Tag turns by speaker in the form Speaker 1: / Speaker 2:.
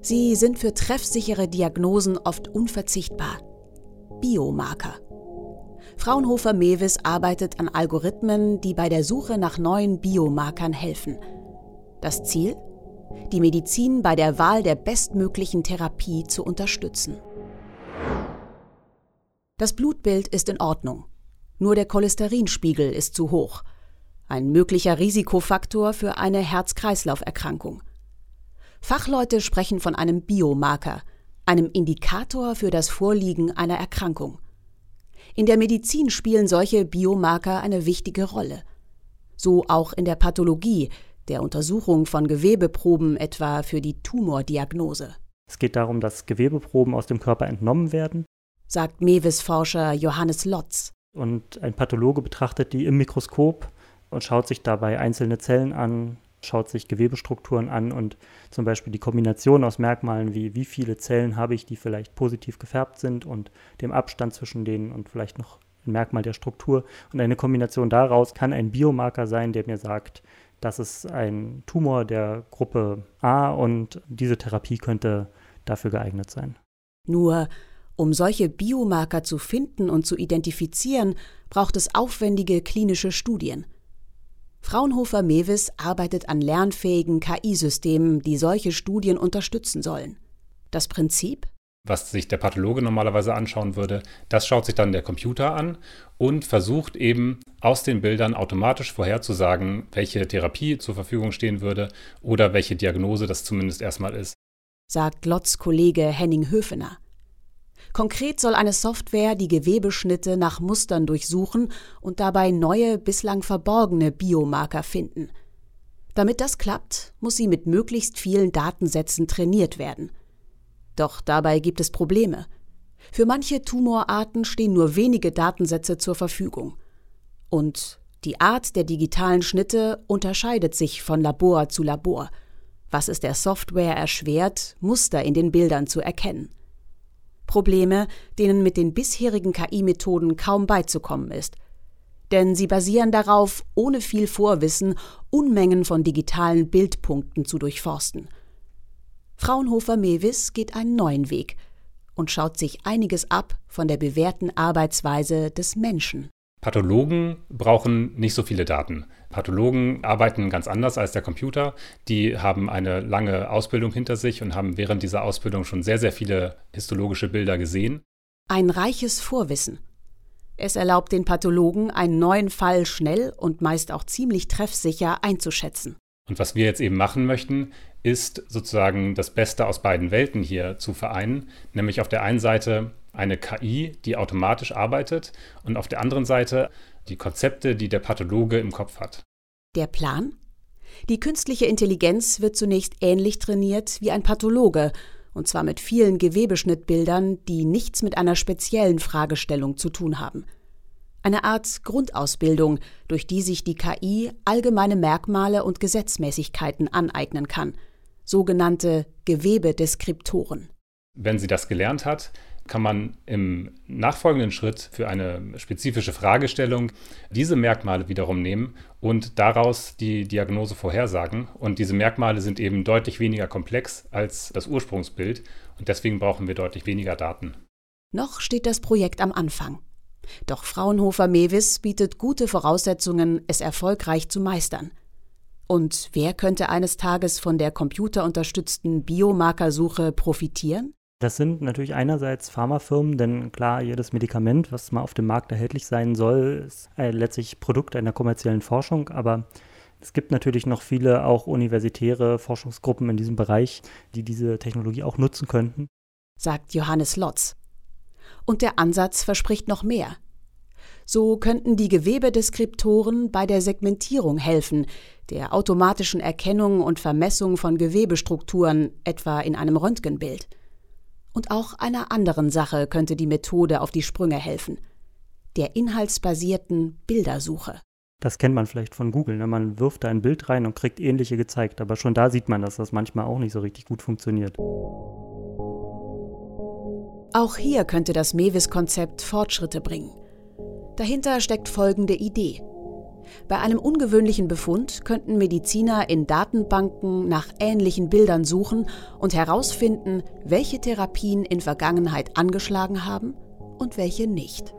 Speaker 1: Sie sind für treffsichere Diagnosen oft unverzichtbar. Biomarker. Fraunhofer Mewis arbeitet an Algorithmen, die bei der Suche nach neuen Biomarkern helfen. Das Ziel? Die Medizin bei der Wahl der bestmöglichen Therapie zu unterstützen. Das Blutbild ist in Ordnung. Nur der Cholesterinspiegel ist zu hoch. Ein möglicher Risikofaktor für eine Herz-Kreislauf-Erkrankung. Fachleute sprechen von einem Biomarker, einem Indikator für das Vorliegen einer Erkrankung. In der Medizin spielen solche Biomarker eine wichtige Rolle. So auch in der Pathologie, der Untersuchung von Gewebeproben etwa für die Tumordiagnose.
Speaker 2: Es geht darum, dass Gewebeproben aus dem Körper entnommen werden,
Speaker 1: sagt Mewis-Forscher Johannes Lotz.
Speaker 2: Und ein Pathologe betrachtet die im Mikroskop und schaut sich dabei einzelne Zellen an, schaut sich Gewebestrukturen an und zum Beispiel die Kombination aus Merkmalen wie wie viele Zellen habe ich, die vielleicht positiv gefärbt sind und dem Abstand zwischen denen und vielleicht noch ein Merkmal der Struktur. Und eine Kombination daraus kann ein Biomarker sein, der mir sagt, das ist ein Tumor der Gruppe A und diese Therapie könnte dafür geeignet sein.
Speaker 1: Nur um solche Biomarker zu finden und zu identifizieren, braucht es aufwendige klinische Studien. Fraunhofer Mewis arbeitet an lernfähigen KI-Systemen, die solche Studien unterstützen sollen. Das Prinzip?
Speaker 3: Was sich der Pathologe normalerweise anschauen würde, das schaut sich dann der Computer an und versucht eben aus den Bildern automatisch vorherzusagen, welche Therapie zur Verfügung stehen würde oder welche Diagnose das zumindest erstmal ist.
Speaker 1: Sagt Lotz Kollege Henning Höfener. Konkret soll eine Software die Gewebeschnitte nach Mustern durchsuchen und dabei neue, bislang verborgene Biomarker finden. Damit das klappt, muss sie mit möglichst vielen Datensätzen trainiert werden. Doch dabei gibt es Probleme. Für manche Tumorarten stehen nur wenige Datensätze zur Verfügung. Und die Art der digitalen Schnitte unterscheidet sich von Labor zu Labor, was es der Software erschwert, Muster in den Bildern zu erkennen. Probleme, denen mit den bisherigen KI-Methoden kaum beizukommen ist. Denn sie basieren darauf, ohne viel Vorwissen Unmengen von digitalen Bildpunkten zu durchforsten. Fraunhofer Mewis geht einen neuen Weg und schaut sich einiges ab von der bewährten Arbeitsweise des Menschen.
Speaker 3: Pathologen brauchen nicht so viele Daten. Pathologen arbeiten ganz anders als der Computer. Die haben eine lange Ausbildung hinter sich und haben während dieser Ausbildung schon sehr, sehr viele histologische Bilder gesehen.
Speaker 1: Ein reiches Vorwissen. Es erlaubt den Pathologen, einen neuen Fall schnell und meist auch ziemlich treffsicher einzuschätzen.
Speaker 3: Und was wir jetzt eben machen möchten, ist sozusagen das Beste aus beiden Welten hier zu vereinen, nämlich auf der einen Seite eine KI, die automatisch arbeitet und auf der anderen Seite die Konzepte, die der Pathologe im Kopf hat.
Speaker 1: Der Plan? Die künstliche Intelligenz wird zunächst ähnlich trainiert wie ein Pathologe, und zwar mit vielen Gewebeschnittbildern, die nichts mit einer speziellen Fragestellung zu tun haben. Eine Art Grundausbildung, durch die sich die KI allgemeine Merkmale und Gesetzmäßigkeiten aneignen kann, sogenannte Gewebedeskriptoren.
Speaker 3: Wenn sie das gelernt hat, kann man im nachfolgenden Schritt für eine spezifische Fragestellung diese Merkmale wiederum nehmen und daraus die Diagnose vorhersagen. Und diese Merkmale sind eben deutlich weniger komplex als das Ursprungsbild und deswegen brauchen wir deutlich weniger Daten.
Speaker 1: Noch steht das Projekt am Anfang. Doch Fraunhofer Mewis bietet gute Voraussetzungen, es erfolgreich zu meistern. Und wer könnte eines Tages von der computerunterstützten Biomarkersuche profitieren?
Speaker 2: Das sind natürlich einerseits Pharmafirmen, denn klar, jedes Medikament, was mal auf dem Markt erhältlich sein soll, ist äh, letztlich Produkt einer kommerziellen Forschung, aber es gibt natürlich noch viele auch universitäre Forschungsgruppen in diesem Bereich, die diese Technologie auch nutzen könnten.
Speaker 1: Sagt Johannes Lotz. Und der Ansatz verspricht noch mehr. So könnten die Gewebedeskriptoren bei der Segmentierung helfen, der automatischen Erkennung und Vermessung von Gewebestrukturen, etwa in einem Röntgenbild. Und auch einer anderen Sache könnte die Methode auf die Sprünge helfen. Der inhaltsbasierten Bildersuche.
Speaker 2: Das kennt man vielleicht von Google. Ne? Man wirft da ein Bild rein und kriegt ähnliche gezeigt. Aber schon da sieht man, dass das manchmal auch nicht so richtig gut funktioniert.
Speaker 1: Auch hier könnte das Mewis-Konzept Fortschritte bringen. Dahinter steckt folgende Idee. Bei einem ungewöhnlichen Befund könnten Mediziner in Datenbanken nach ähnlichen Bildern suchen und herausfinden, welche Therapien in Vergangenheit angeschlagen haben und welche nicht.